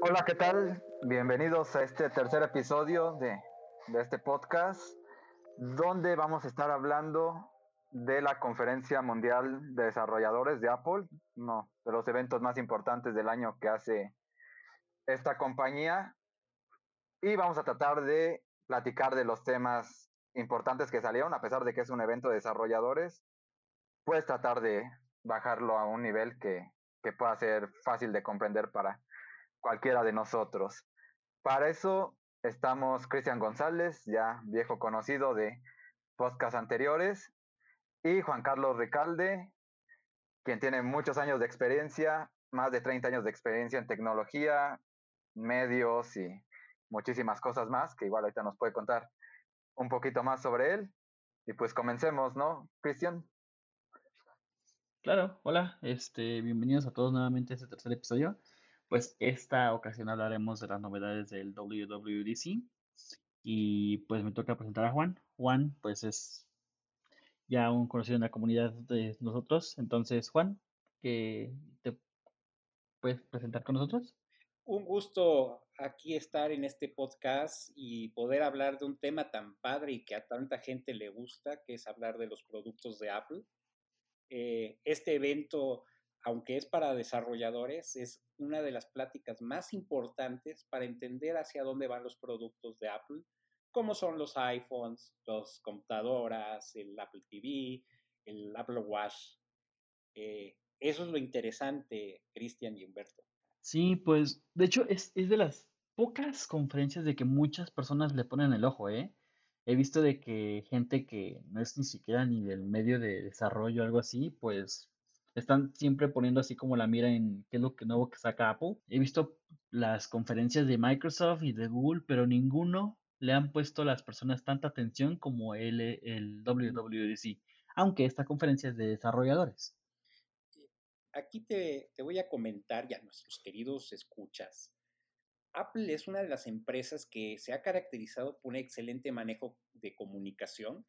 Hola, ¿qué tal? Bienvenidos a este tercer episodio de, de este podcast, donde vamos a estar hablando de la Conferencia Mundial de Desarrolladores de Apple, uno de los eventos más importantes del año que hace esta compañía. Y vamos a tratar de platicar de los temas importantes que salieron, a pesar de que es un evento de desarrolladores, puedes tratar de bajarlo a un nivel que, que pueda ser fácil de comprender para cualquiera de nosotros. Para eso estamos Cristian González, ya viejo conocido de podcasts anteriores, y Juan Carlos Ricalde, quien tiene muchos años de experiencia, más de 30 años de experiencia en tecnología, medios y muchísimas cosas más, que igual ahorita nos puede contar un poquito más sobre él. Y pues comencemos, ¿no, Cristian? Claro, hola, este, bienvenidos a todos nuevamente a este tercer episodio. Pues esta ocasión hablaremos de las novedades del WWDC y pues me toca presentar a Juan. Juan pues es ya un conocido en la comunidad de nosotros. Entonces, Juan, que te puedes presentar con nosotros. Un gusto aquí estar en este podcast y poder hablar de un tema tan padre y que a tanta gente le gusta, que es hablar de los productos de Apple. Eh, este evento, aunque es para desarrolladores, es una de las pláticas más importantes para entender hacia dónde van los productos de Apple como son los iPhones, las computadoras, el Apple TV, el Apple Watch. Eh, eso es lo interesante, Cristian y Humberto. Sí, pues de hecho es, es, de las pocas conferencias de que muchas personas le ponen el ojo, ¿eh? He visto de que gente que no es ni siquiera ni del medio de desarrollo o algo así, pues están siempre poniendo así como la mira en qué es lo que nuevo que saca Apple. He visto las conferencias de Microsoft y de Google, pero ninguno le han puesto las personas tanta atención como el, el WWDC, aunque esta conferencia es de desarrolladores. Aquí te, te voy a comentar ya nuestros queridos escuchas. Apple es una de las empresas que se ha caracterizado por un excelente manejo de comunicación.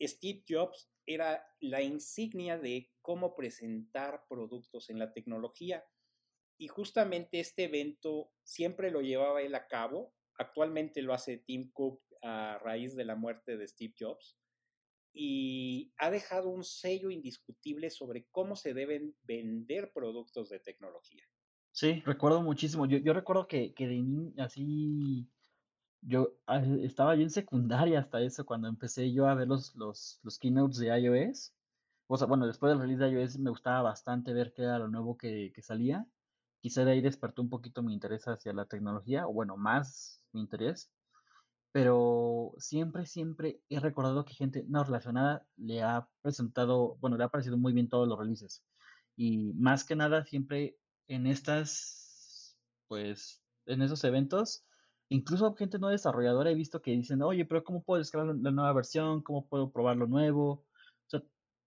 Steve Jobs era la insignia de cómo presentar productos en la tecnología. Y justamente este evento siempre lo llevaba él a cabo Actualmente lo hace Tim Cook a raíz de la muerte de Steve Jobs y ha dejado un sello indiscutible sobre cómo se deben vender productos de tecnología. Sí, recuerdo muchísimo. Yo, recuerdo que, que de así, yo ah, estaba yo en secundaria hasta eso, cuando empecé yo a ver los, los, los keynotes de iOS. O sea, bueno, después del release de iOS me gustaba bastante ver qué era lo nuevo que, que salía. Quizá de ahí despertó un poquito mi interés hacia la tecnología, o bueno, más mi interés, pero siempre, siempre he recordado que gente no relacionada le ha presentado, bueno, le ha parecido muy bien todos los releases. Y más que nada, siempre en estas, pues, en esos eventos, incluso gente no desarrolladora he visto que dicen, oye, pero ¿cómo puedo descargar la nueva versión? ¿Cómo puedo probar lo nuevo? O sea,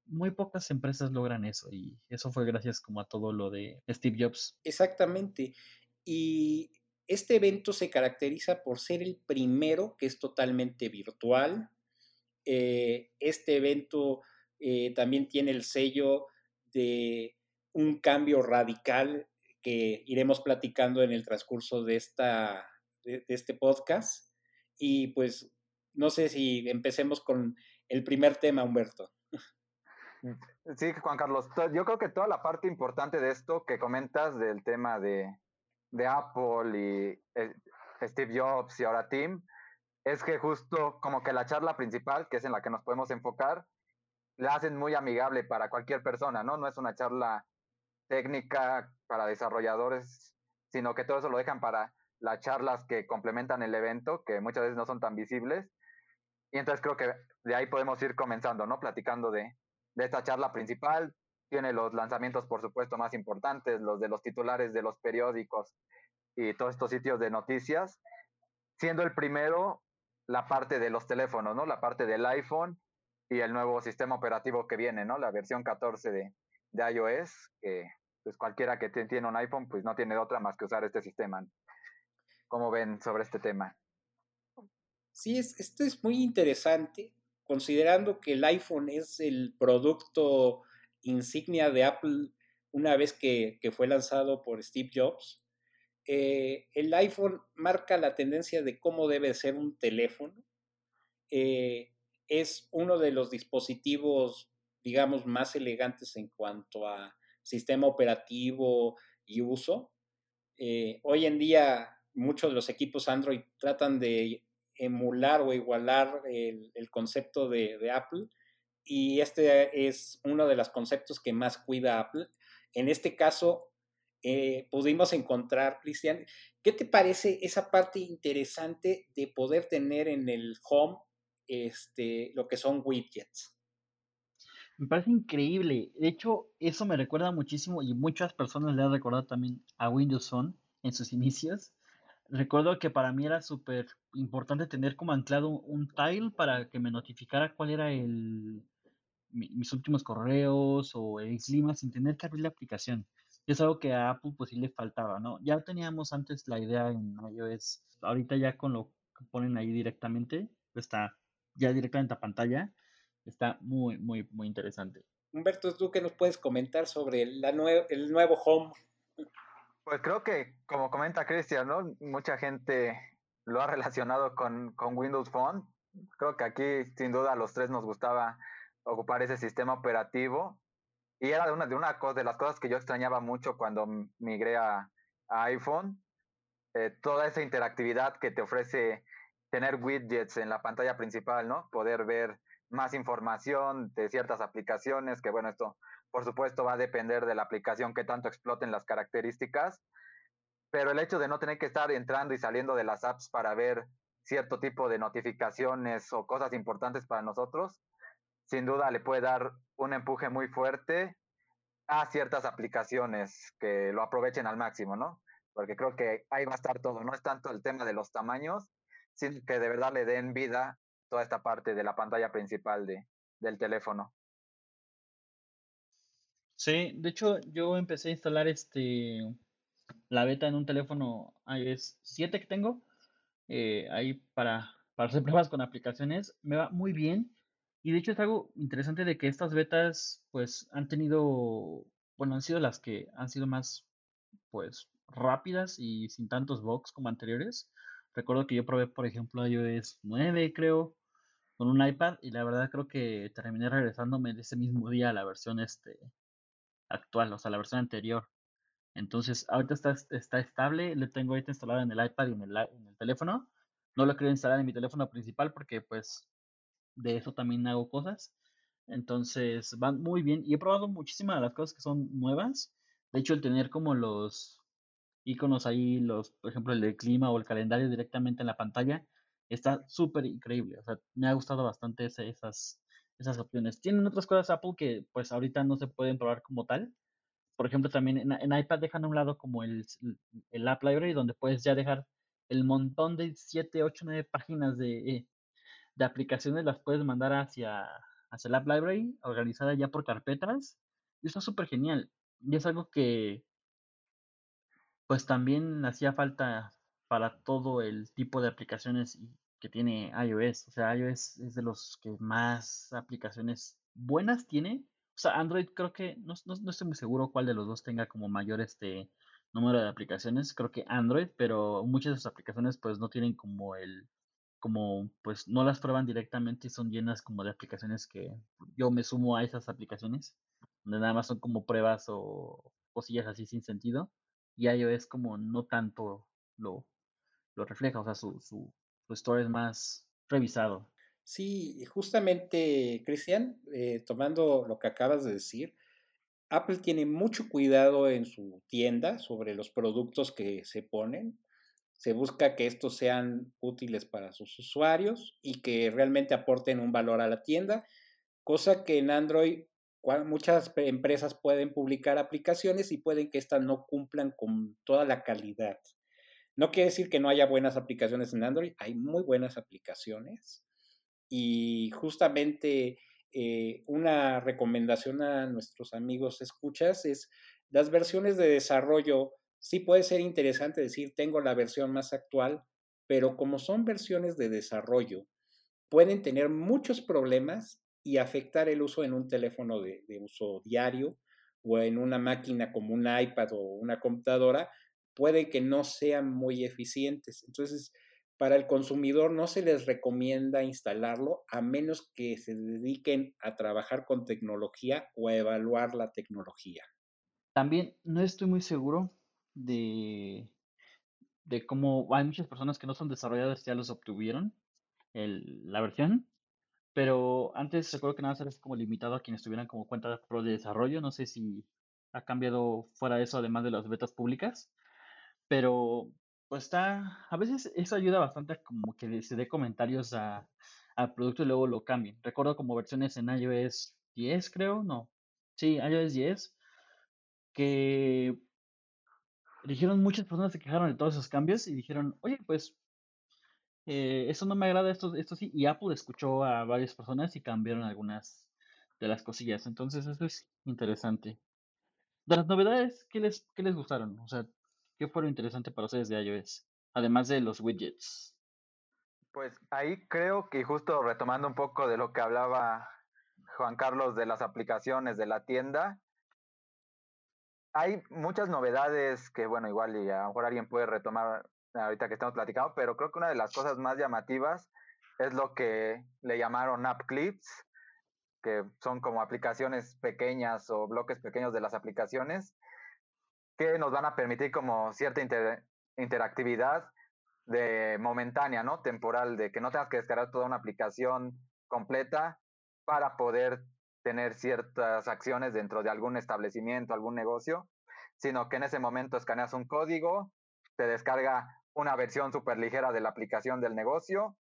muy pocas empresas logran eso y eso fue gracias como a todo lo de Steve Jobs. Exactamente. Y este evento se caracteriza por ser el primero que es totalmente virtual. Eh, este evento eh, también tiene el sello de un cambio radical que iremos platicando en el transcurso de, esta, de, este podcast. Y pues no sé si empecemos con el primer tema, Humberto. Sí, Juan Carlos, yo creo que toda la parte importante de esto que comentas del tema de, de Apple y eh, Steve Jobs y ahora Tim, es que justo como que la charla principal, que es en la que nos podemos enfocar, la hacen muy amigable para cualquier persona, ¿no? No es una charla técnica para desarrolladores, sino que todo eso lo dejan para las charlas que complementan el evento, que muchas veces no son tan visibles. Y entonces creo que de ahí podemos ir comenzando, ¿no? Platicando de, de esta charla principal, tiene los lanzamientos, por supuesto, más importantes, los de los titulares de los periódicos y todos estos sitios de noticias, siendo el primero la parte de los teléfonos, ¿no? La parte del iPhone y el nuevo sistema operativo que viene, ¿no? La versión 14 de, de iOS, que pues cualquiera que tiene un iPhone, pues no tiene otra más que usar este sistema. ¿Cómo ven sobre este tema? Sí, es, esto es muy interesante, considerando que el iPhone es el producto insignia de Apple una vez que, fue lanzado por Steve Jobs. eh, el iPhone marca la tendencia de cómo debe ser un teléfono. Eh, es uno de los dispositivos, digamos, más elegantes en cuanto a sistema operativo y uso. Eh, hoy en día muchos de los equipos Android tratan de emular o igualar el, concepto de, Apple y este es uno de los conceptos que más cuida Apple. En este caso, eh, pudimos encontrar, Cristian, ¿qué te parece esa parte interesante de poder tener en el home este, lo que son widgets? Me parece increíble. De hecho, eso me recuerda muchísimo y muchas personas le han recordado también a Windows Phone en sus inicios. Recuerdo que para mí era súper importante tener como anclado un tile para que me notificara cuál era el, mis últimos correos o el clima sin tener que abrir la aplicación. es algo que a Apple pues sí le faltaba, ¿no? Ya teníamos antes la idea en iOS, ahorita ya con lo que ponen ahí directamente, está ya directamente a pantalla, está muy, muy, muy interesante. Humberto, ¿tú qué nos puedes comentar sobre la el nuevo Home? Pues creo que, como comenta Cristian, ¿no? Mucha gente lo ha relacionado con, Windows Phone. Creo que aquí, sin duda, a los tres nos gustaba ocupar ese sistema operativo. Y era de una de, una cosa, las cosas que yo extrañaba mucho cuando migré a, iPhone. Eh, toda esa interactividad que te ofrece tener widgets en la pantalla principal, ¿no? Poder ver más información de ciertas aplicaciones, que bueno, esto por supuesto va a depender de la aplicación que tanto exploten las características, pero el hecho de no tener que estar entrando y saliendo de las apps para ver cierto tipo de notificaciones o cosas importantes para nosotros, sin duda le puede dar un empuje muy fuerte a ciertas aplicaciones que lo aprovechen al máximo, ¿no? Porque creo que ahí va a estar todo, no es tanto el tema de los tamaños, sino que de verdad le den vida toda esta parte de la pantalla principal de, del teléfono. Sí, de hecho yo empecé a instalar este la beta en un teléfono iOS 7 que tengo, eh, ahí para, para hacer pruebas con aplicaciones, me va muy bien. Y de hecho es algo interesante de que estas betas pues han tenido, bueno, han sido las que han sido más pues rápidas y sin tantos bugs como anteriores. Recuerdo que yo probé, por ejemplo, iOS 9, creo, con un iPad y la verdad creo que terminé regresándome de ese mismo día a la versión este actual, o sea, la versión anterior. Entonces, ahorita está, está estable, lo tengo ahorita instalado en el iPad y en el, en el teléfono. No lo quiero instalar en mi teléfono principal porque pues de eso también hago cosas. Entonces, van muy bien y he probado muchísimas de las cosas que son nuevas. De hecho, el tener como los iconos ahí, los, por ejemplo, el del clima o el calendario directamente en la pantalla, está súper increíble. O sea, me ha gustado bastante esas, esas opciones. Tienen otras cosas Apple que pues ahorita no se pueden probar como tal. Por ejemplo, también en, iPad dejan a un lado como el, el, App Library, donde puedes ya dejar el montón de 7, 8, 9 páginas de, de aplicaciones, las puedes mandar hacia, hacia el App Library, organizada ya por carpetas. Y eso es súper genial. Y es algo que pues también hacía falta para todo el tipo de aplicaciones que tiene iOS. O sea, iOS es de los que más aplicaciones buenas tiene. O sea, Android creo que, no, no, estoy muy seguro cuál de los dos tenga como mayor este número de aplicaciones. Creo que Android, pero muchas de sus aplicaciones pues no tienen como el, como pues no las prueban directamente y son llenas como de aplicaciones que yo me sumo a esas aplicaciones, donde nada más son como pruebas o cosillas así sin sentido y iOS como no tanto lo, lo refleja, o sea, su, su, su store es más revisado. Sí, justamente, Cristian, eh, tomando lo que acabas de decir, Apple tiene mucho cuidado en su tienda sobre los productos que se ponen. Se busca que estos sean útiles para sus usuarios y que realmente aporten un valor a la tienda, cosa que en Android muchas empresas pueden publicar aplicaciones y pueden que éstas no cumplan con toda la calidad. No quiere decir que no haya buenas aplicaciones en Android, hay muy buenas aplicaciones y justamente eh, una recomendación a nuestros amigos escuchas es las versiones de desarrollo. Sí puede ser interesante decir, tengo la versión más actual, pero como son versiones de desarrollo, pueden tener muchos problemas y afectar el uso en un teléfono de, uso diario o en una máquina como un iPad o una computadora puede que no sean muy eficientes. Entonces, para el consumidor no se les recomienda instalarlo a menos que se dediquen a trabajar con tecnología o a evaluar la tecnología. También no estoy muy seguro de, de cómo hay muchas personas que no son desarrolladores ya los obtuvieron la versión, pero antes recuerdo que nada más era como limitado a quienes tuvieran como cuenta pro de desarrollo. No sé si ha cambiado fuera eso, además de las betas públicas. Pero pues está, a veces eso ayuda bastante a como que se dé comentarios a, al producto y luego lo cambien. Recuerdo como versiones en iOS 10, creo, no. Sí, iOS 10, que dijeron muchas personas se quejaron de todos esos cambios y dijeron, oye, pues eh, eso no me agrada, esto, esto sí. Y Apple escuchó a varias personas y cambiaron algunas de las cosillas. Entonces eso es interesante. De las novedades, ¿qué les, qué les gustaron? O sea, ¿qué fue lo interesante para ustedes de iOS? Además de los widgets. Pues ahí creo que justo retomando un poco de lo que hablaba Juan Carlos de las aplicaciones de la tienda, hay muchas novedades que, bueno, igual y a lo mejor alguien puede retomar ahorita que estamos platicando, pero creo que una de las cosas más llamativas es lo que le llamaron app clips, que son como aplicaciones pequeñas o bloques pequeños de las aplicaciones, que nos van a permitir como cierta interactividad de momentánea, ¿no? Temporal, de que no tengas que descargar toda una aplicación completa para poder tener ciertas acciones dentro de algún establecimiento, algún negocio, sino que en ese momento escaneas un código, te descarga una versión súper ligera de la aplicación del negocio,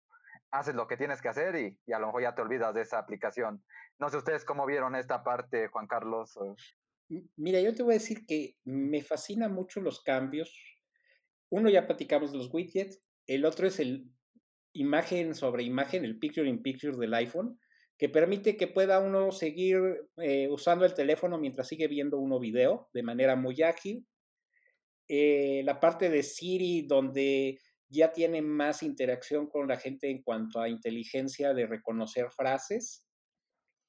haces lo que tienes que hacer y, a lo mejor ya te olvidas de esa aplicación. No sé ustedes cómo vieron esta parte, Juan Carlos. Mira, yo te voy a decir que me fascinan mucho los cambios. Uno ya platicamos los widgets, el otro es el imagen sobre imagen, el picture in picture del iPhone, que permite que pueda uno seguir eh, usando el teléfono mientras sigue viendo uno video de manera muy ágil. Eh, la parte de Siri, donde ya tiene más interacción con la gente en cuanto a inteligencia de reconocer frases.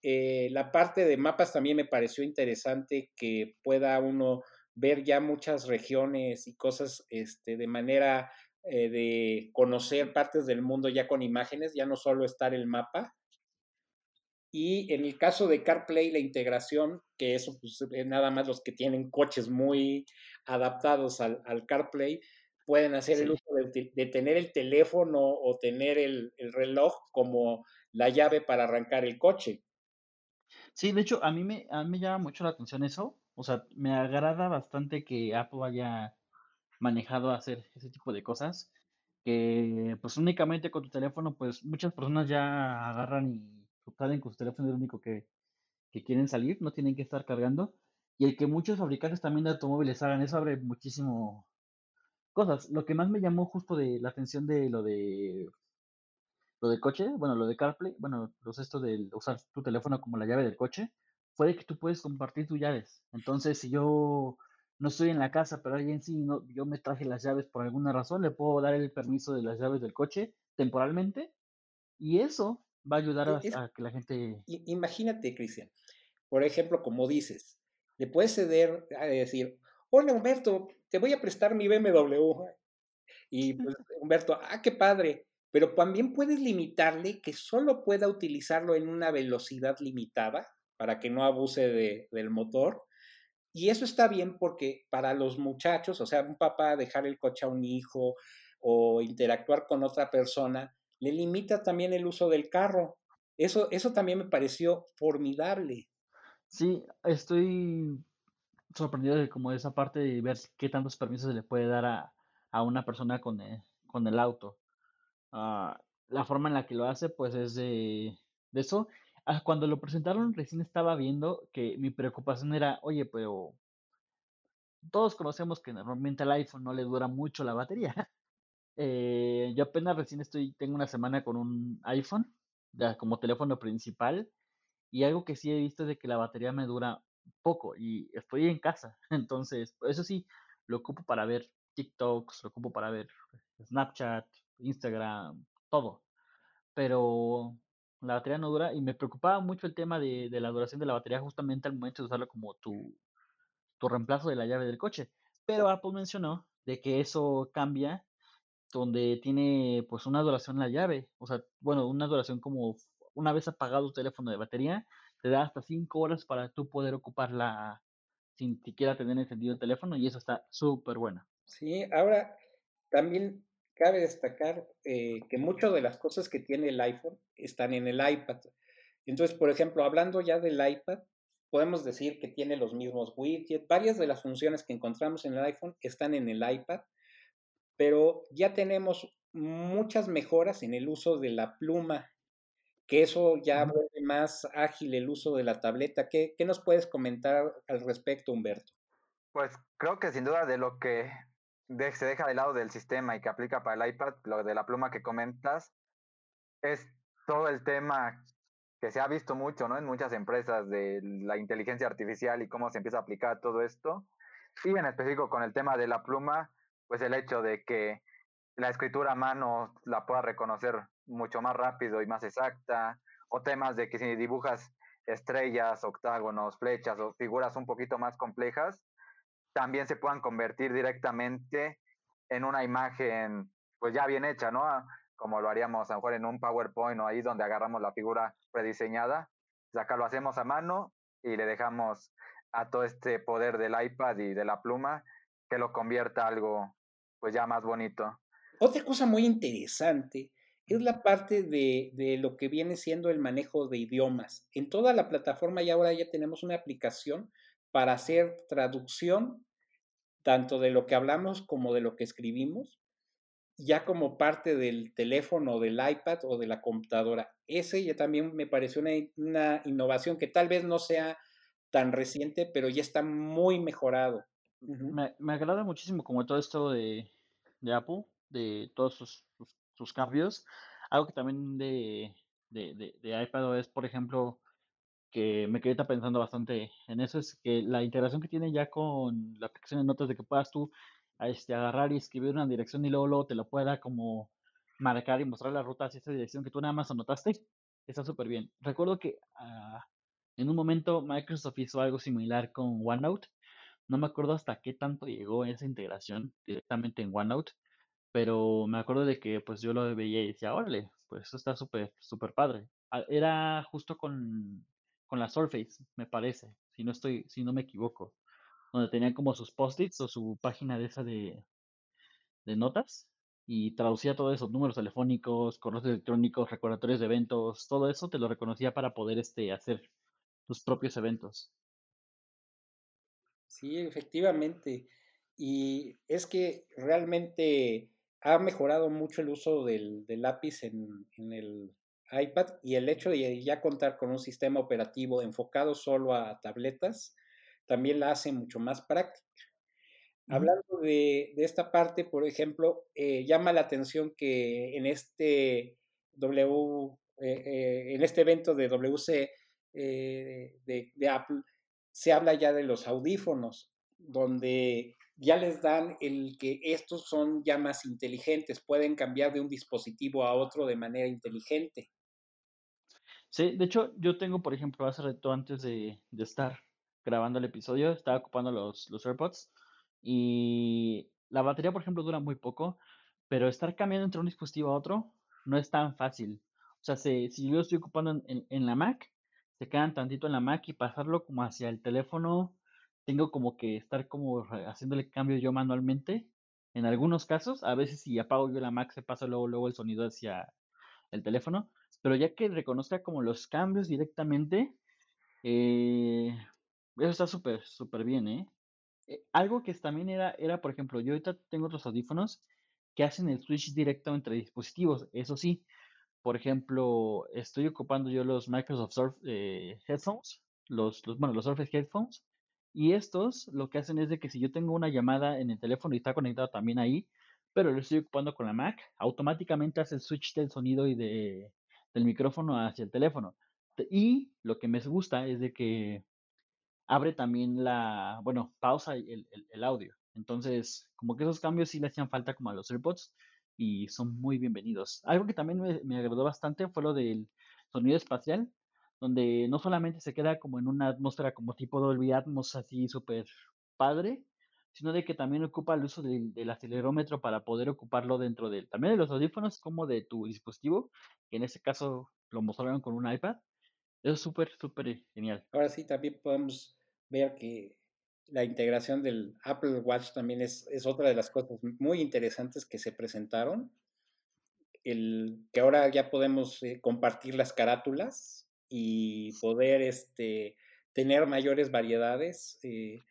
Eh, la parte de mapas también me pareció interesante que pueda uno ver ya muchas regiones y cosas este, de manera eh, de conocer partes del mundo ya con imágenes, ya no solo estar el mapa. Y en el caso de CarPlay, la integración, que eso pues, nada más los que tienen coches muy adaptados al, CarPlay, pueden hacer el uso de, tener el teléfono o tener el, reloj como la llave para arrancar el coche. Sí, de hecho, a mí, me, a mí me llama mucho la atención eso. O sea, me agrada bastante que Apple haya manejado hacer ese tipo de cosas. Que pues únicamente con tu teléfono, pues muchas personas ya agarran y salen con su teléfono es el único que, quieren salir, no tienen que estar cargando. Y el que muchos fabricantes también de automóviles hagan eso abre muchísimo cosas. Lo que más me llamó justo de la atención de lo de lo de coche, bueno, lo de CarPlay, bueno, los esto de usar tu teléfono como la llave del coche, fue que tú puedes compartir tus llaves. Entonces, si yo no estoy en la casa, pero alguien sí, no, yo me traje las llaves por alguna razón, le puedo dar el permiso de las llaves del coche temporalmente y eso va a ayudar a, que la gente... Imagínate, Cristian, por ejemplo, como dices, le puedes ceder a decir, hola Humberto, te voy a prestar mi BMW. Y pues Humberto, ah, qué padre. Pero también puedes limitarle que solo pueda utilizarlo en una velocidad limitada para que no abuse de, del motor. Y eso está bien porque para los muchachos, o sea, un papá dejar el coche a un hijo o interactuar con otra persona, le limita también el uso del carro. Eso, eso también me pareció formidable. Sí, estoy sorprendido de como esa parte de ver qué tantos permisos se le puede dar a, a una persona con el, con el auto. Ah, la forma en la que lo hace, pues es de, de eso. Ah, cuando lo presentaron, recién estaba viendo que mi preocupación era, oye, pero todos conocemos que normalmente al iPhone no le dura mucho la batería. Eh, yo apenas recién estoy, tengo una semana con un iPhone como teléfono principal y algo que sí he visto es que la batería me dura poco y estoy en casa. Entonces, eso sí, lo ocupo para ver TikToks, lo ocupo para ver Snapchat, Instagram, todo. Pero la batería no dura y me preocupaba mucho el tema de, de la duración de la batería justamente al momento de usarlo como tu, tu reemplazo de la llave del coche. Pero Apple mencionó de que eso cambia, donde tiene pues una duración la llave, o sea, bueno, una duración como una vez apagado tu teléfono de batería, te da hasta 5 horas para tú poder ocuparla sin siquiera tener encendido el teléfono y eso está súper bueno. Sí, ahora también cabe destacar eh, que muchas de las cosas que tiene el iPhone están en el iPad. Entonces, por ejemplo, hablando ya del iPad, podemos decir que tiene los mismos widgets, varias de las funciones que encontramos en el iPhone están en el iPad, pero ya tenemos muchas mejoras en el uso de la pluma, que eso ya vuelve más ágil el uso de la tableta. ¿Qué, ¿Qué nos puedes comentar al respecto, Humberto? Pues creo que sin duda de lo que se deja de lado del sistema y que aplica para el iPad, lo de la pluma que comentas, es todo el tema que se ha visto mucho, ¿no? En muchas empresas de la inteligencia artificial y cómo se empieza a aplicar todo esto. Y en específico con el tema de la pluma, pues el hecho de que la escritura a mano la pueda reconocer mucho más rápido y más exacta, o temas de que si dibujas estrellas, octágonos, flechas o figuras un poquito más complejas, también se puedan convertir directamente en una imagen pues ya bien hecha, ¿no? Como lo haríamos a lo mejor en un PowerPoint o ahí donde agarramos la figura prediseñada. Pues acá lo hacemos a mano y le dejamos a todo este poder del iPad y de la pluma que lo convierta algo pues ya más bonito. Otra cosa muy interesante es la parte de, de, lo que viene siendo el manejo de idiomas. En toda la plataforma y ahora ya tenemos una aplicación para hacer traducción tanto de lo que hablamos como de lo que escribimos, ya como parte del teléfono, del iPad o de la computadora. Ese ya también me pareció una, una innovación que tal vez no sea tan reciente, pero ya está muy mejorado. Me, me, agrada muchísimo como todo esto de, de Apple, de todos sus, sus, cambios. Algo que también de, de, de, de iPad es, por ejemplo, que me quedé pensando bastante en eso es que la integración que tiene ya con la aplicación de notas de que puedas tú este, agarrar y escribir una dirección y luego, luego te lo pueda como marcar y mostrar la ruta hacia esa dirección que tú nada más anotaste, está súper bien. Recuerdo que uh, en un momento Microsoft hizo algo similar con OneNote. No me acuerdo hasta qué tanto llegó esa integración directamente en OneNote, pero me acuerdo de que pues yo lo veía y decía, órale, pues eso está súper, súper padre. Era justo con con la Surface, me parece, si no estoy, si no me equivoco, donde tenían como sus post-its o su página de esa de, de notas y traducía todos esos números telefónicos, correos electrónicos, recordatorios de eventos, todo eso te lo reconocía para poder este, hacer tus propios eventos. Sí, efectivamente. Y es que realmente ha mejorado mucho el uso del, del lápiz en, en, el, iPad y el hecho de ya contar con un sistema operativo enfocado solo a tabletas también la hace mucho más práctica. Hablando de, de, esta parte, por ejemplo, eh, llama la atención que en este W, eh, eh, en este evento de WC de, de Apple se habla ya de los audífonos, donde ya les dan el que estos son ya más inteligentes, pueden cambiar de un dispositivo a otro de manera inteligente. Sí, de hecho, yo tengo, por ejemplo, hace rato antes de, de estar grabando el episodio, estaba ocupando los, los AirPods y la batería, por ejemplo, dura muy poco, pero estar cambiando entre un dispositivo a otro no es tan fácil. O sea, si, si yo estoy ocupando en, en la Mac, se quedan tantito en la Mac y pasarlo como hacia el teléfono tengo como que estar como haciéndole cambio yo manualmente. En algunos casos, a veces si apago yo la Mac se pasa luego, luego el sonido hacia el teléfono, pero ya que reconozca como los cambios directamente, eh, eso está súper, súper bien, ¿eh? ¿eh? Algo que también era, era, por ejemplo, yo ahorita tengo otros audífonos que hacen el switch directo entre dispositivos, eso sí, por ejemplo, estoy ocupando yo los Microsoft eh, Headphones, los, bueno, los Surface Headphones, y estos lo que hacen es de que si yo tengo una llamada en el teléfono y está conectado también ahí, pero lo estoy ocupando con la Mac, automáticamente hace el switch del sonido y de, del micrófono hacia el teléfono. Y lo que me gusta es de que abre también la, bueno, pausa el, el, el audio. Entonces, como que esos cambios sí le hacían falta como a los AirPods y son muy bienvenidos. Algo que también me, agradó bastante fue lo del sonido espacial, donde no solamente se queda como en una atmósfera como tipo Dolby Atmos así súper padre, sino de que también ocupa el uso del, del acelerómetro para poder ocuparlo dentro de también de los audífonos como de tu dispositivo, que en este caso lo mostraron con un iPad. Eso es súper, súper genial. Ahora sí, también podemos ver que la integración del Apple Watch también es, es otra de las cosas muy interesantes que se presentaron. El, que ahora ya podemos eh, compartir las carátulas y poder este, tener mayores variedades eh,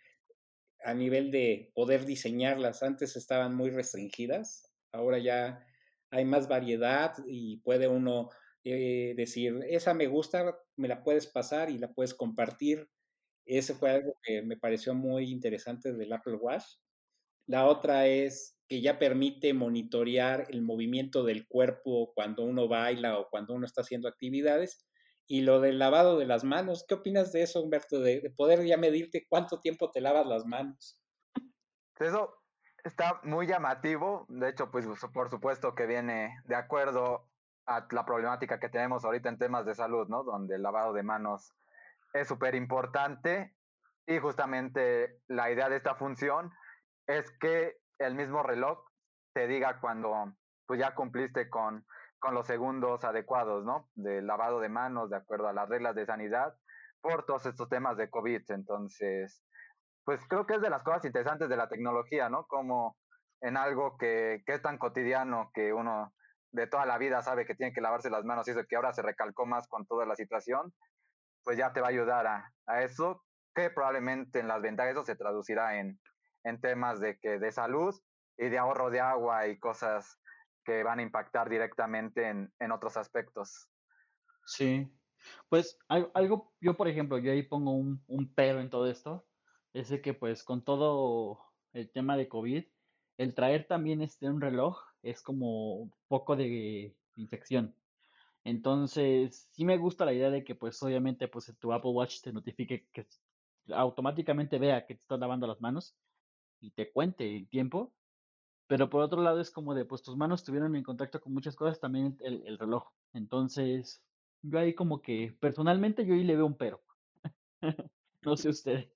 a nivel de poder diseñarlas. Antes estaban muy restringidas, ahora ya hay más variedad y puede uno eh, decir, esa me gusta, me la puedes pasar y la puedes compartir ese fue algo que me pareció muy interesante del Apple Watch. La otra es que ya permite monitorear el movimiento del cuerpo cuando uno baila o cuando uno está haciendo actividades. Y lo del lavado de las manos, ¿qué opinas de eso, Humberto? De, poder ya medirte cuánto tiempo te lavas las manos. Eso está muy llamativo. De hecho, pues por supuesto que viene de acuerdo a la problemática que tenemos ahorita en temas de salud, ¿no? Donde el lavado de manos es súper importante y justamente la idea de esta función es que el mismo reloj te diga cuando pues ya cumpliste con, con los segundos adecuados, ¿no? De lavado de manos, de acuerdo a las reglas de sanidad, por todos estos temas de COVID. Entonces, pues creo que es de las cosas interesantes de la tecnología, ¿no? Como en algo que, que es tan cotidiano que uno de toda la vida sabe que tiene que lavarse las manos y eso que ahora se recalcó más con toda la situación, pues ya te va a ayudar a, eso, que probablemente en las ventajas eso se traducirá en, en temas de, que, de salud y de ahorro de agua y cosas que van a impactar directamente en, en otros aspectos. Sí, pues algo, yo por ejemplo, yo ahí pongo un, un pero en todo esto, es de que pues con todo el tema de COVID, el traer también este un reloj es como un poco de infección. Entonces, sí me gusta la idea de que, pues, obviamente, pues, tu Apple Watch te notifique que automáticamente vea que te estás lavando las manos y te cuente el tiempo. Pero por otro lado es como de, pues, tus manos estuvieron en contacto con muchas cosas, también el, el reloj. Entonces, yo ahí como que, personalmente, yo ahí le veo un pero. no sé ustedes.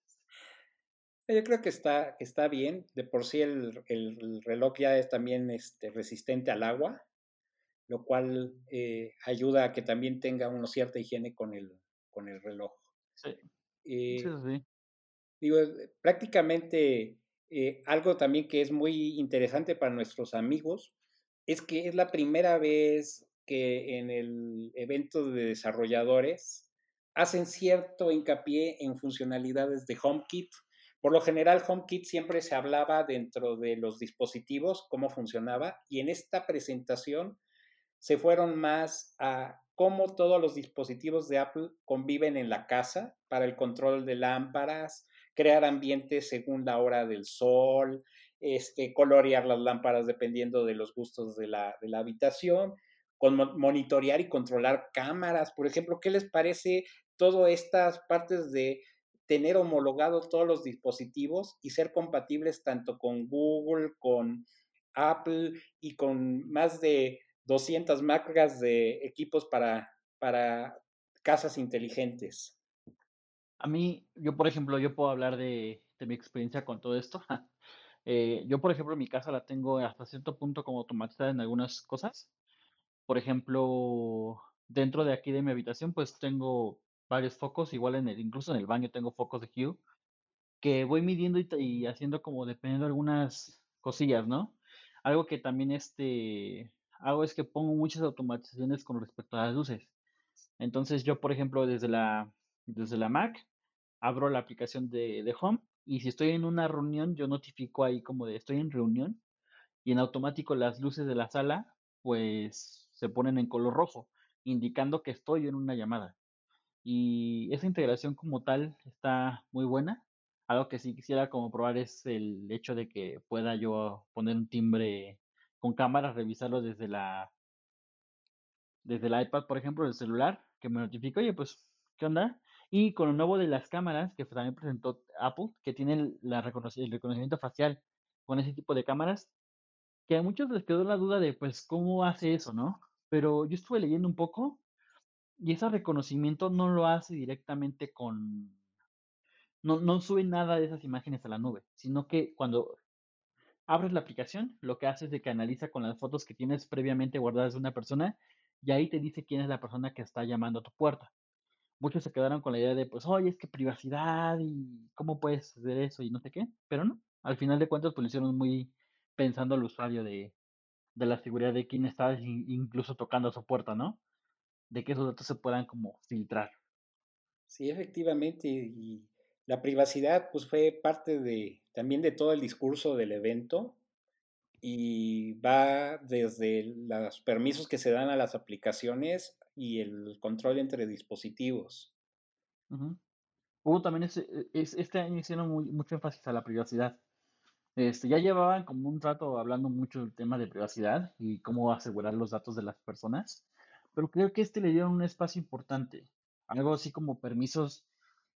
Yo creo que está, está bien. De por sí el, el reloj ya es también este, resistente al agua lo cual eh, ayuda a que también tenga una cierta higiene con el, con el reloj. Sí. Eh, sí, Digo, prácticamente eh, algo también que es muy interesante para nuestros amigos es que es la primera vez que en el evento de desarrolladores hacen cierto hincapié en funcionalidades de HomeKit. Por lo general, HomeKit siempre se hablaba dentro de los dispositivos, cómo funcionaba, y en esta presentación se fueron más a cómo todos los dispositivos de Apple conviven en la casa para el control de lámparas, crear ambientes según la hora del sol, este, colorear las lámparas dependiendo de los gustos de la, de la habitación, con monitorear y controlar cámaras. Por ejemplo, ¿qué les parece todas estas partes de tener homologado todos los dispositivos y ser compatibles tanto con Google, con Apple y con más de 200 marcas de equipos para, para casas inteligentes. A mí, yo por ejemplo, yo puedo hablar de, mi experiencia con todo esto. Eh, yo, por ejemplo, mi casa la tengo hasta cierto punto como automatizada en algunas cosas. Por ejemplo, dentro de aquí de mi habitación, pues tengo varios focos, igual en el, incluso en el baño tengo focos de Hue, que voy midiendo y, y haciendo como dependiendo de algunas cosillas, ¿no? Algo que también este hago es que pongo muchas automatizaciones con respecto a las luces. Entonces yo, por ejemplo, desde la, desde la Mac, abro la aplicación de, de Home y si estoy en una reunión, yo notifico ahí como de estoy en reunión y en automático las luces de la sala pues se ponen en color rojo, indicando que estoy en una llamada. Y esa integración como tal está muy buena. Algo que sí quisiera como probar es el hecho de que pueda yo poner un timbre con cámaras, revisarlo desde la desde el iPad, por ejemplo, del celular, que me notifica, oye, pues, ¿qué onda? Y con lo nuevo de las cámaras, que también presentó Apple, que tiene el reconocimiento facial con ese tipo de cámaras, que a muchos les quedó la duda de, pues, ¿cómo hace eso, no? Pero yo estuve leyendo un poco y ese reconocimiento no lo hace directamente con, no, no sube nada de esas imágenes a la nube, sino que cuando abres la aplicación, lo que hace es que analiza con las fotos que tienes previamente guardadas de una persona y ahí te dice quién es la persona que está llamando a tu puerta. Muchos se quedaron con la idea de, pues, oye, es que privacidad y cómo puedes hacer eso y no sé qué, pero no. Al final de cuentas, pues lo hicieron muy pensando al usuario de, de la seguridad de quién está incluso tocando a su puerta, ¿no? De que esos datos se puedan como filtrar. Sí, efectivamente. Y la privacidad, pues fue parte de también de todo el discurso del evento y va desde los permisos que se dan a las aplicaciones y el control entre dispositivos. Hubo también ese, este año hicieron mucho énfasis a la privacidad. Este, ya llevaban como un rato hablando mucho del tema de privacidad y cómo asegurar los datos de las personas, pero creo que este le dieron un espacio importante, algo así como permisos,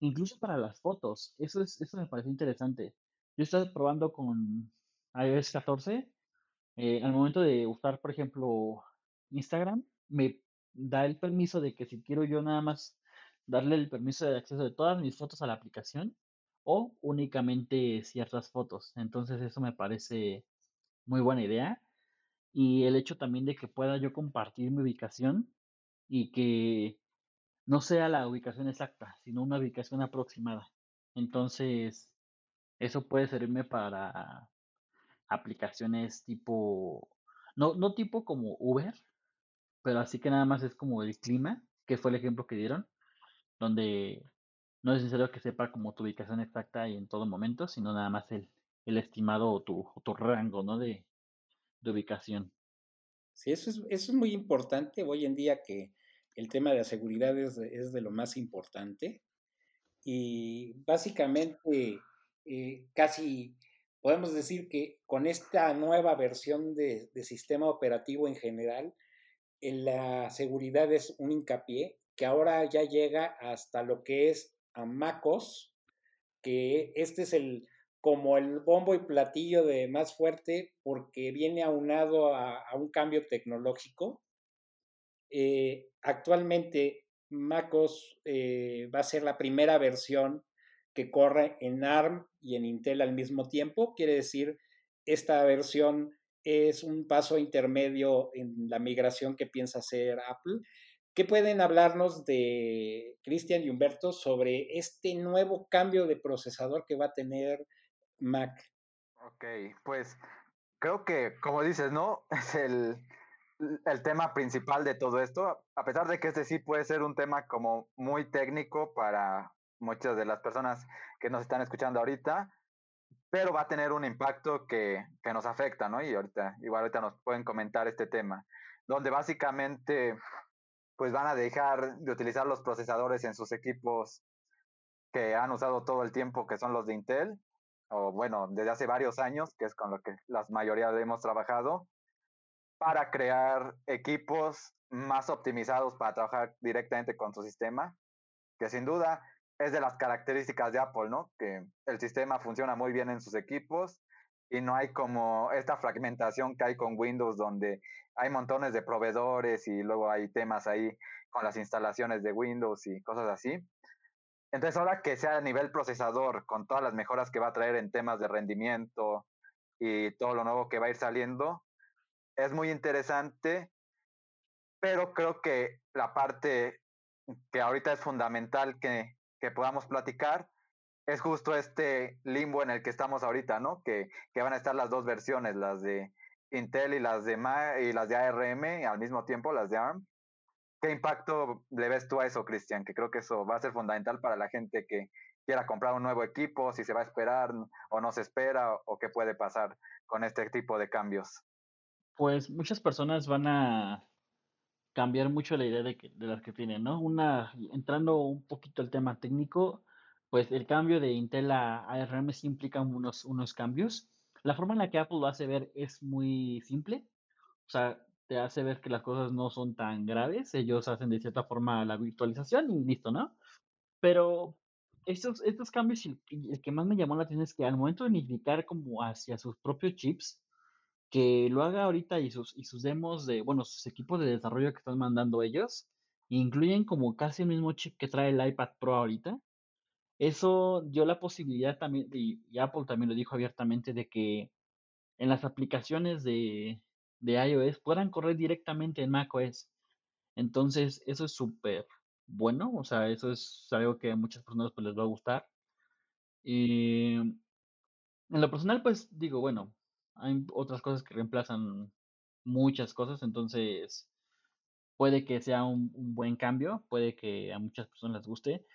incluso para las fotos. Eso es, eso me parece interesante. Yo estaba probando con iOS 14, eh, al momento de usar, por ejemplo, Instagram, me da el permiso de que si quiero yo nada más darle el permiso de acceso de todas mis fotos a la aplicación, o únicamente ciertas fotos. Entonces eso me parece muy buena idea. Y el hecho también de que pueda yo compartir mi ubicación y que no sea la ubicación exacta, sino una ubicación aproximada. Entonces, eso puede servirme para aplicaciones tipo, no, no tipo como Uber, pero así que nada más es como el clima, que fue el ejemplo que dieron, donde no es necesario que sepa como tu ubicación exacta y en todo momento, sino nada más el, el estimado o tu, tu rango ¿no? de, de ubicación. Sí, eso es, eso es muy importante hoy en día que el tema de la seguridad es, de lo más importante. Y básicamente, eh, casi podemos decir que con esta nueva versión de, sistema operativo en general, en la seguridad es un hincapié que ahora ya llega hasta lo que es a MacOS, que este es el como el bombo y platillo de más fuerte porque viene aunado a, un cambio tecnológico. Eh, actualmente MacOS eh, va a ser la primera versión que corre en ARM y en Intel al mismo tiempo. Quiere decir, esta versión es un paso intermedio en la migración que piensa hacer Apple ¿Qué pueden hablarnos de Cristian y Humberto sobre este nuevo cambio de procesador que va a tener Mac? Ok, pues creo que, como dices, ¿no? Es el, el tema principal de todo esto, a pesar de que este sí puede ser un tema como muy técnico para muchas de las personas que nos están escuchando ahorita, pero va a tener un impacto que, que nos afecta, ¿no? Y ahorita, igual ahorita nos pueden comentar este tema, donde básicamente pues van a dejar de utilizar los procesadores en sus equipos que han usado todo el tiempo, que son los de Intel, o bueno, desde hace varios años, que es con lo que la mayoría hemos trabajado, para crear equipos más optimizados para trabajar directamente con su sistema, que sin duda es de las características de Apple, ¿no? Que el sistema funciona muy bien en sus equipos y no hay como esta fragmentación que hay con Windows donde hay montones de proveedores y luego hay temas ahí con las instalaciones de Windows y cosas así. Entonces ahora que sea a nivel procesador, con todas las mejoras que va a traer en temas de rendimiento y todo lo nuevo que va a ir saliendo, es muy interesante, pero creo que la parte que ahorita es fundamental que, podamos platicar es justo este limbo en el que estamos ahorita, ¿no? Que, van a estar las dos versiones, las de Intel y las de y las de ARM al mismo tiempo, las de ARM. ¿Qué impacto le ves tú a eso, Cristian? Que creo que eso va a ser fundamental para la gente que quiera comprar un nuevo equipo, si se va a esperar o no se espera, o qué puede pasar con este tipo de cambios. Pues muchas personas van a cambiar mucho la idea de, que, de las que tienen, ¿no? Una, entrando un poquito al tema técnico, pues el cambio de Intel a ARM sí implica unos, unos cambios. La forma en la que Apple lo hace ver es muy simple. O sea, te hace ver que las cosas no son tan graves. Ellos hacen de cierta forma la virtualización y listo, ¿no? Pero estos, estos cambios, y el que más me llamó la atención es que al momento de unificar como hacia sus propios chips, que lo haga ahorita y sus, y sus demos de, bueno, sus equipos de desarrollo que están mandando ellos, incluyen como casi el mismo chip que trae el iPad Pro ahorita eso dio la posibilidad también, y, Apple también lo dijo abiertamente, de que en las aplicaciones de, de iOS puedan correr directamente en macOS. Entonces, eso es súper bueno, o sea, eso es algo que a muchas personas pues, les va a gustar. Y en lo personal, pues digo, bueno, hay otras cosas que reemplazan muchas cosas, entonces puede que sea un, buen cambio, puede que a muchas personas les guste.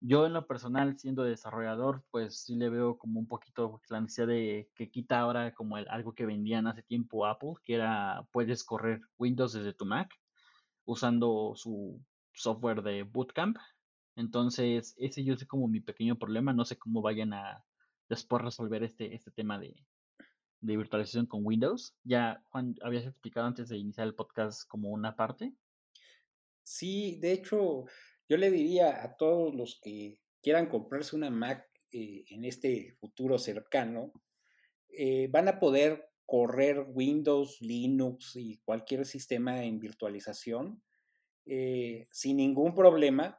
Yo en lo personal, siendo desarrollador, pues sí le veo como un poquito la necesidad de que quita ahora como algo que vendían hace tiempo Apple, que era puedes correr Windows desde tu Mac usando su software de Bootcamp. Entonces, ese yo sé como mi pequeño problema, no sé cómo vayan a después resolver este, este tema de, de virtualización con Windows. Ya, Juan, habías explicado antes de iniciar el podcast como una parte. Sí, de hecho, yo le diría a todos los que quieran comprarse una Mac eh, en este futuro cercano, eh, van a poder correr Windows, Linux y cualquier sistema en virtualización eh, sin ningún problema.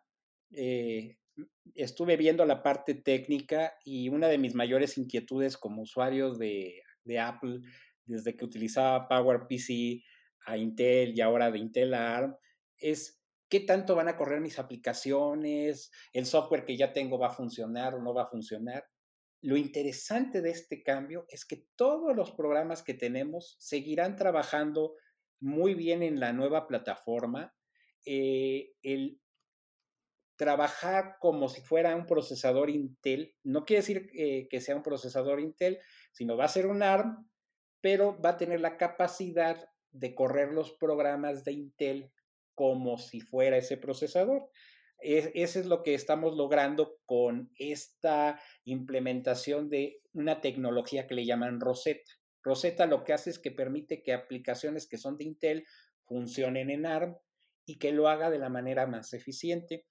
Estuve viendo la parte técnica y una de mis mayores inquietudes como usuario de, Apple, desde que utilizaba PowerPC a Intel y ahora de Intel a ARM, es qué tanto van a correr mis aplicaciones, el software que ya tengo va a funcionar o no va a funcionar. Lo interesante de este cambio es que todos los programas que tenemos seguirán trabajando muy bien en la nueva plataforma. Eh, el trabajar como si fuera un procesador Intel, no quiere decir eh, que sea un procesador Intel, sino va a ser un ARM, pero va a tener la capacidad de correr los programas de Intel como si fuera ese procesador. Es, eso es lo que estamos logrando con esta implementación de una tecnología que le llaman Rosetta. Rosetta lo que hace es que permite que aplicaciones que son de Intel funcionen en ARM y que lo haga de la manera más eficiente.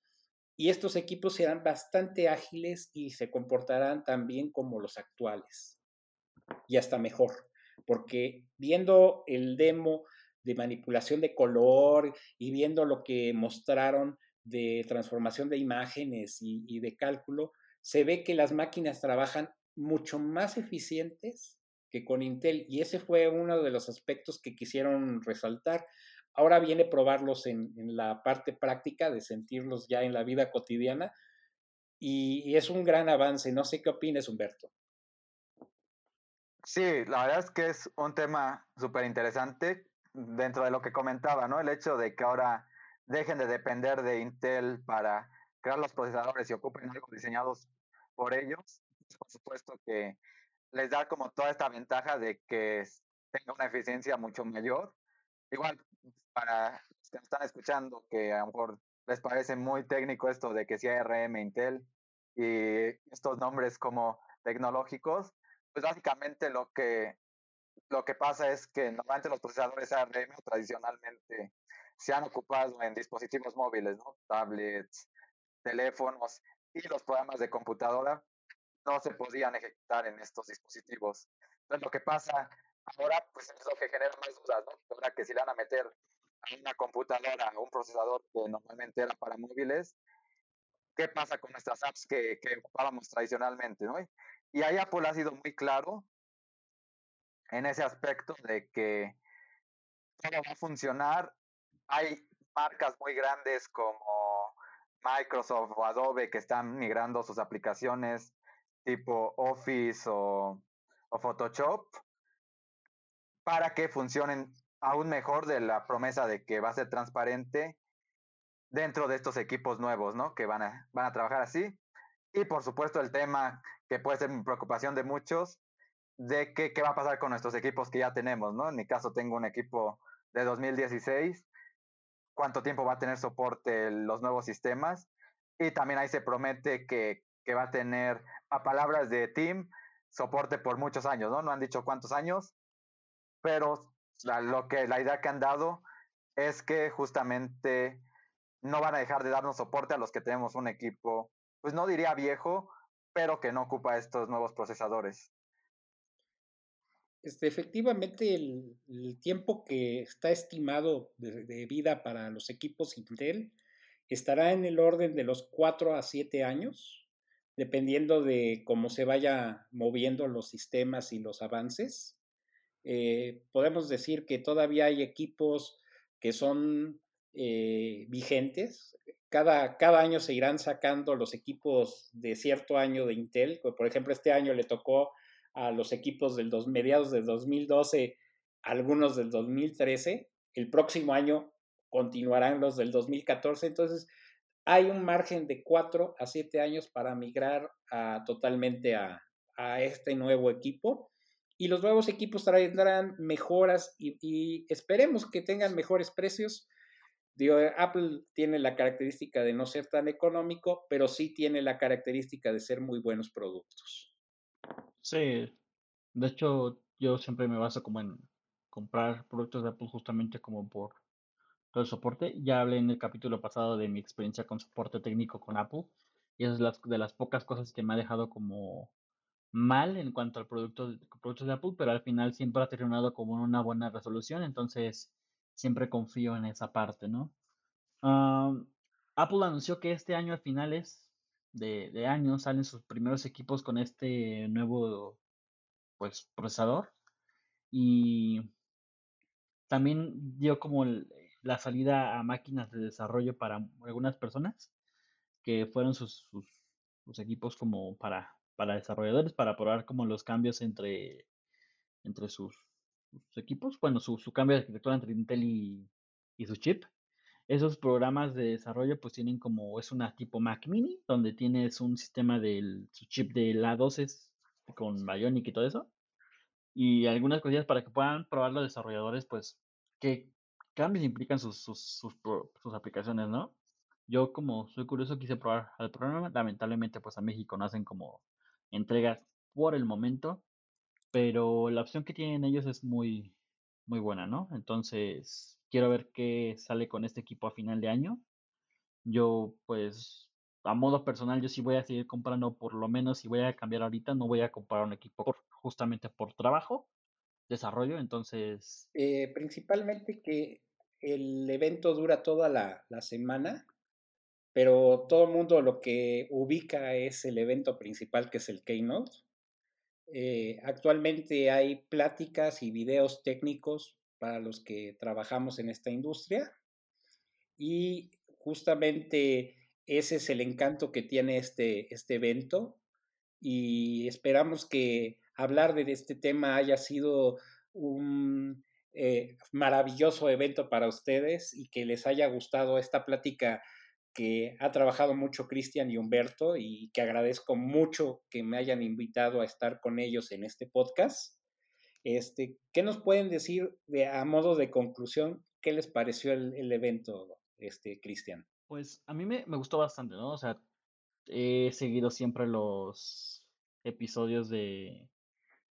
Y estos equipos serán bastante ágiles y se comportarán también como los actuales. Y hasta mejor, porque viendo el demo de manipulación de color y viendo lo que mostraron de transformación de imágenes y, de cálculo, se ve que las máquinas trabajan mucho más eficientes que con Intel y ese fue uno de los aspectos que quisieron resaltar. Ahora viene probarlos en, la parte práctica de sentirlos ya en la vida cotidiana y, es un gran avance. No sé qué opinas, Humberto. Sí, la verdad es que es un tema súper interesante dentro de lo que comentaba, ¿no? El hecho de que ahora dejen de depender de Intel para crear los procesadores y ocupen algo diseñados por ellos, por supuesto que les da como toda esta ventaja de que tenga una eficiencia mucho mayor. Igual, para los que están escuchando, que a lo mejor les parece muy técnico esto de que sea ARM, Intel y estos nombres como tecnológicos, pues básicamente lo que, lo que pasa es que normalmente los procesadores ARM tradicionalmente se han ocupado en dispositivos móviles, ¿no? tablets, teléfonos y los programas de computadora no se podían ejecutar en estos dispositivos. Entonces lo que pasa ahora pues es lo que genera más dudas, ¿no? Ahora que si le van a meter a una computadora, a un procesador que normalmente era para móviles, ¿qué pasa con nuestras apps que, que ocupábamos tradicionalmente, ¿no? Y ahí Apple ha sido muy claro en ese aspecto de que todo va a funcionar hay marcas muy grandes como Microsoft o Adobe que están migrando sus aplicaciones tipo Office o, Photoshop para que funcionen aún mejor de la promesa de que va a ser transparente dentro de estos equipos nuevos, ¿no? Que van a, van a trabajar así. Y por supuesto el tema que puede ser preocupación de muchos, de que, qué va a pasar con nuestros equipos que ya tenemos, ¿no? En mi caso tengo un equipo de 2016 cuánto tiempo va a tener soporte los nuevos sistemas. Y también ahí se promete que, va a tener, a palabras de Team, soporte por muchos años, ¿no? No han dicho cuántos años, pero la, lo que, la idea que han dado es que justamente no van a dejar de darnos soporte a los que tenemos un equipo, pues no diría viejo, pero que no ocupa estos nuevos procesadores. Este, efectivamente, el, tiempo que está estimado de, vida para los equipos Intel estará en el orden de los 4 a 7 años. dependiendo de cómo se vaya moviendo los sistemas y los avances. Eh, podemos decir que todavía hay equipos que son eh, vigentes. Cada, cada año se irán sacando los equipos de cierto año de Intel. Por ejemplo, este año le tocó a los equipos del dos, mediados del 2012, algunos del 2013. El próximo año continuarán los del 2014. Entonces, hay un margen de cuatro a siete años para migrar totalmente a, a, este nuevo equipo. Y los nuevos equipos traerán mejoras y, esperemos que tengan mejores precios. Digo, Apple tiene la característica de no ser tan económico, pero sí tiene la característica de ser muy buenos productos. Sí, de hecho, yo siempre me baso como en comprar productos de Apple justamente como por todo el soporte. Ya hablé en el capítulo pasado de mi experiencia con soporte técnico con Apple y es de las pocas cosas que me ha dejado como mal en cuanto al producto, productos de Apple, pero al final siempre ha terminado como una buena resolución, entonces siempre confío en esa parte, ¿no? Apple anunció que este año a finales de, de año salen sus primeros equipos con este nuevo pues procesador y también dio como la salida a máquinas de desarrollo para algunas personas que fueron sus, sus, equipos como para, para desarrolladores para probar como los cambios entre, entre sus, equipos, bueno, su, su, cambio de arquitectura entre Intel y, y su chip. Esos programas de desarrollo pues tienen como, es una tipo Mac mini, donde tienes un sistema del su chip de la 12 con Bionic y todo eso. Y algunas cosillas para que puedan probar los desarrolladores, pues, qué cambios implican sus, sus, sus, sus aplicaciones, ¿no? Yo como soy curioso quise probar el programa, lamentablemente pues a México no hacen como entregas por el momento, pero la opción que tienen ellos es muy, muy buena, ¿no? Entonces, quiero ver qué sale con este equipo a final de año. Yo pues a modo personal, yo sí voy a seguir comprando, por lo menos si voy a cambiar ahorita, no voy a comprar un equipo justamente por trabajo, desarrollo, entonces... Eh, principalmente que el evento dura toda la, semana, pero todo el mundo lo que ubica es el evento principal que es el Keynote. Eh, actualmente hay pláticas y videos técnicos para los que trabajamos en esta industria y justamente ese es el encanto que tiene este, este evento y esperamos que hablar de este tema haya sido un eh, maravilloso evento para ustedes y que les haya gustado esta plática que ha trabajado mucho Cristian y Humberto y que agradezco mucho que me hayan invitado a estar con ellos en este podcast. Este, ¿Qué nos pueden decir de, a modo de conclusión? ¿Qué les pareció el, evento, este, Cristian? Pues a mí me, me gustó bastante, ¿no? O sea, he seguido siempre los episodios de,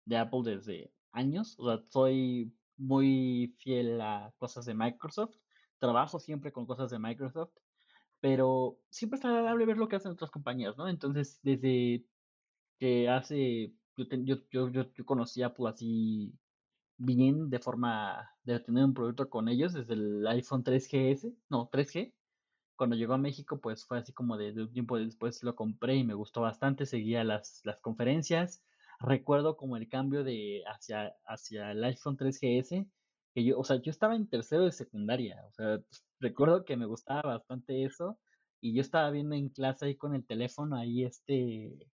de Apple desde años. O sea, soy muy fiel a cosas de Microsoft. Trabajo siempre con cosas de Microsoft. Pero siempre es agradable ver lo que hacen otras compañías, ¿no? Entonces, desde que hace. Yo, yo, yo, yo, conocí a Apple así bien de forma de tener un producto con ellos desde el iPhone 3GS, no, 3G, cuando llegó a México, pues fue así como de, un tiempo después lo compré y me gustó bastante, seguía las, las conferencias. Recuerdo como el cambio de hacia, hacia el iPhone 3GS, que yo, o sea, yo estaba en tercero de secundaria, o sea, recuerdo que me gustaba bastante eso y yo estaba viendo en clase ahí con el teléfono ahí este,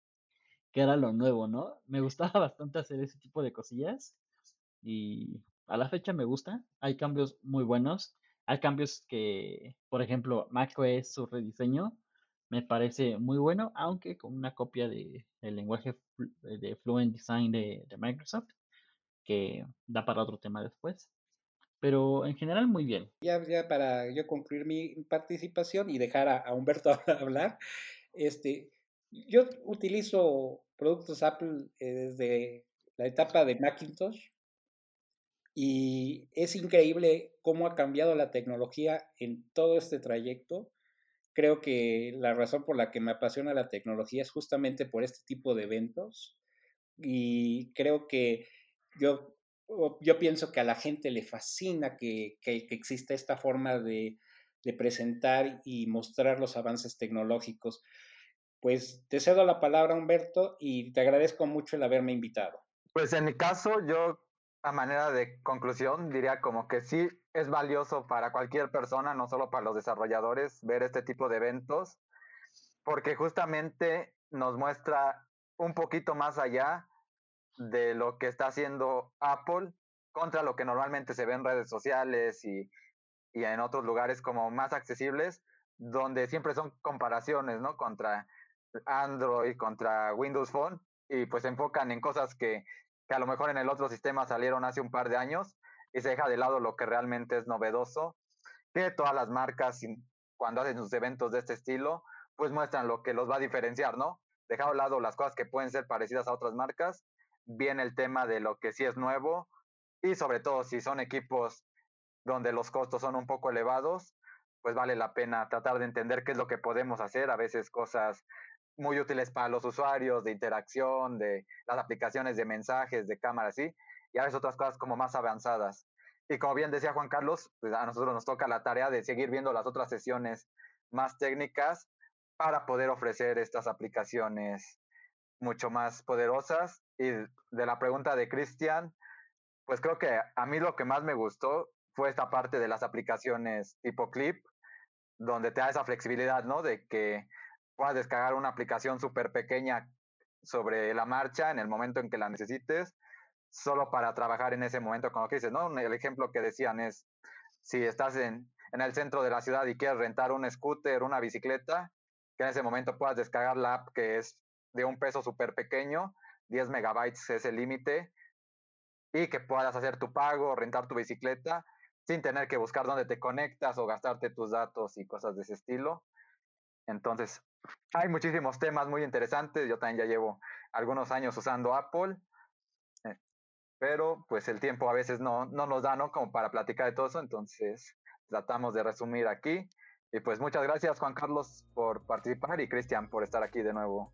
que era lo nuevo, ¿no? Me gustaba bastante hacer ese tipo de cosillas y a la fecha me gusta, hay cambios muy buenos. Hay cambios que, por ejemplo, macOS, su rediseño, me parece muy bueno, aunque con una copia de, del lenguaje eh, de Fluent Design de, Microsoft, que da para otro tema después. Pero en general muy bien. Ya, ya para yo concluir mi participación y dejar a, Humberto hablar, este, yo utilizo productos Apple eh, desde la etapa de Macintosh y es increíble cómo ha cambiado la tecnología en todo este trayecto. Creo que la razón por la que me apasiona la tecnología es justamente por este tipo de eventos. Y creo que yo, yo pienso que a la gente le fascina que, que, exista esta forma de, de presentar y mostrar los avances tecnológicos. Pues te cedo la palabra, Humberto, y te agradezco mucho el haberme invitado. Pues en mi caso, yo a manera de conclusión diría como que sí es valioso para cualquier persona, no solo para los desarrolladores, ver este tipo de eventos, porque justamente nos muestra un poquito más allá de lo que está haciendo Apple contra lo que normalmente se ve en redes sociales y, y en otros lugares como más accesibles, donde siempre son comparaciones, ¿no? Contra Android, contra Windows Phone, y pues se enfocan en cosas que, que a lo mejor en el otro sistema salieron hace un par de años y se deja de lado lo que realmente es novedoso, que todas las marcas cuando hacen sus eventos de este estilo, pues muestran lo que los va a diferenciar, ¿no? Dejado de lado las cosas que pueden ser parecidas a otras marcas, viene el tema de lo que sí es nuevo y sobre todo si son equipos donde los costos son un poco elevados, pues vale la pena tratar de entender qué es lo que podemos hacer, a veces cosas muy útiles para los usuarios de interacción, de las aplicaciones de mensajes, de cámaras, ¿sí? Y a veces otras cosas como más avanzadas. Y como bien decía Juan Carlos, pues a nosotros nos toca la tarea de seguir viendo las otras sesiones más técnicas para poder ofrecer estas aplicaciones mucho más poderosas. Y de la pregunta de Cristian, pues creo que a mí lo que más me gustó fue esta parte de las aplicaciones tipo clip, donde te da esa flexibilidad, ¿no? De que puedas descargar una aplicación súper pequeña sobre la marcha en el momento en que la necesites, solo para trabajar en ese momento, como que dices, ¿no? El ejemplo que decían es, si estás en, en el centro de la ciudad y quieres rentar un scooter, una bicicleta, que en ese momento puedas descargar la app que es de un peso súper pequeño, 10 megabytes es el límite, y que puedas hacer tu pago, rentar tu bicicleta, sin tener que buscar dónde te conectas o gastarte tus datos y cosas de ese estilo. Entonces, hay muchísimos temas muy interesantes. Yo también ya llevo algunos años usando Apple, eh, pero pues el tiempo a veces no, no nos da, ¿no? Como para platicar de todo eso. Entonces, tratamos de resumir aquí. Y pues muchas gracias Juan Carlos por participar y Cristian por estar aquí de nuevo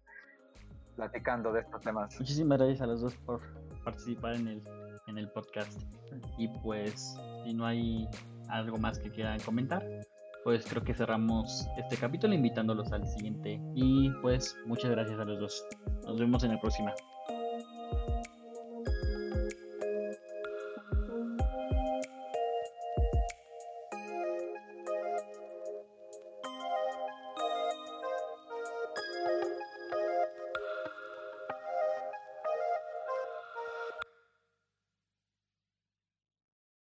platicando de estos temas. Muchísimas gracias a los dos por participar en el, en el podcast. Y pues, si no hay algo más que quieran comentar, pues creo que cerramos este capítulo invitándolos al siguiente. Y pues, muchas gracias a los dos. Nos vemos en la próxima.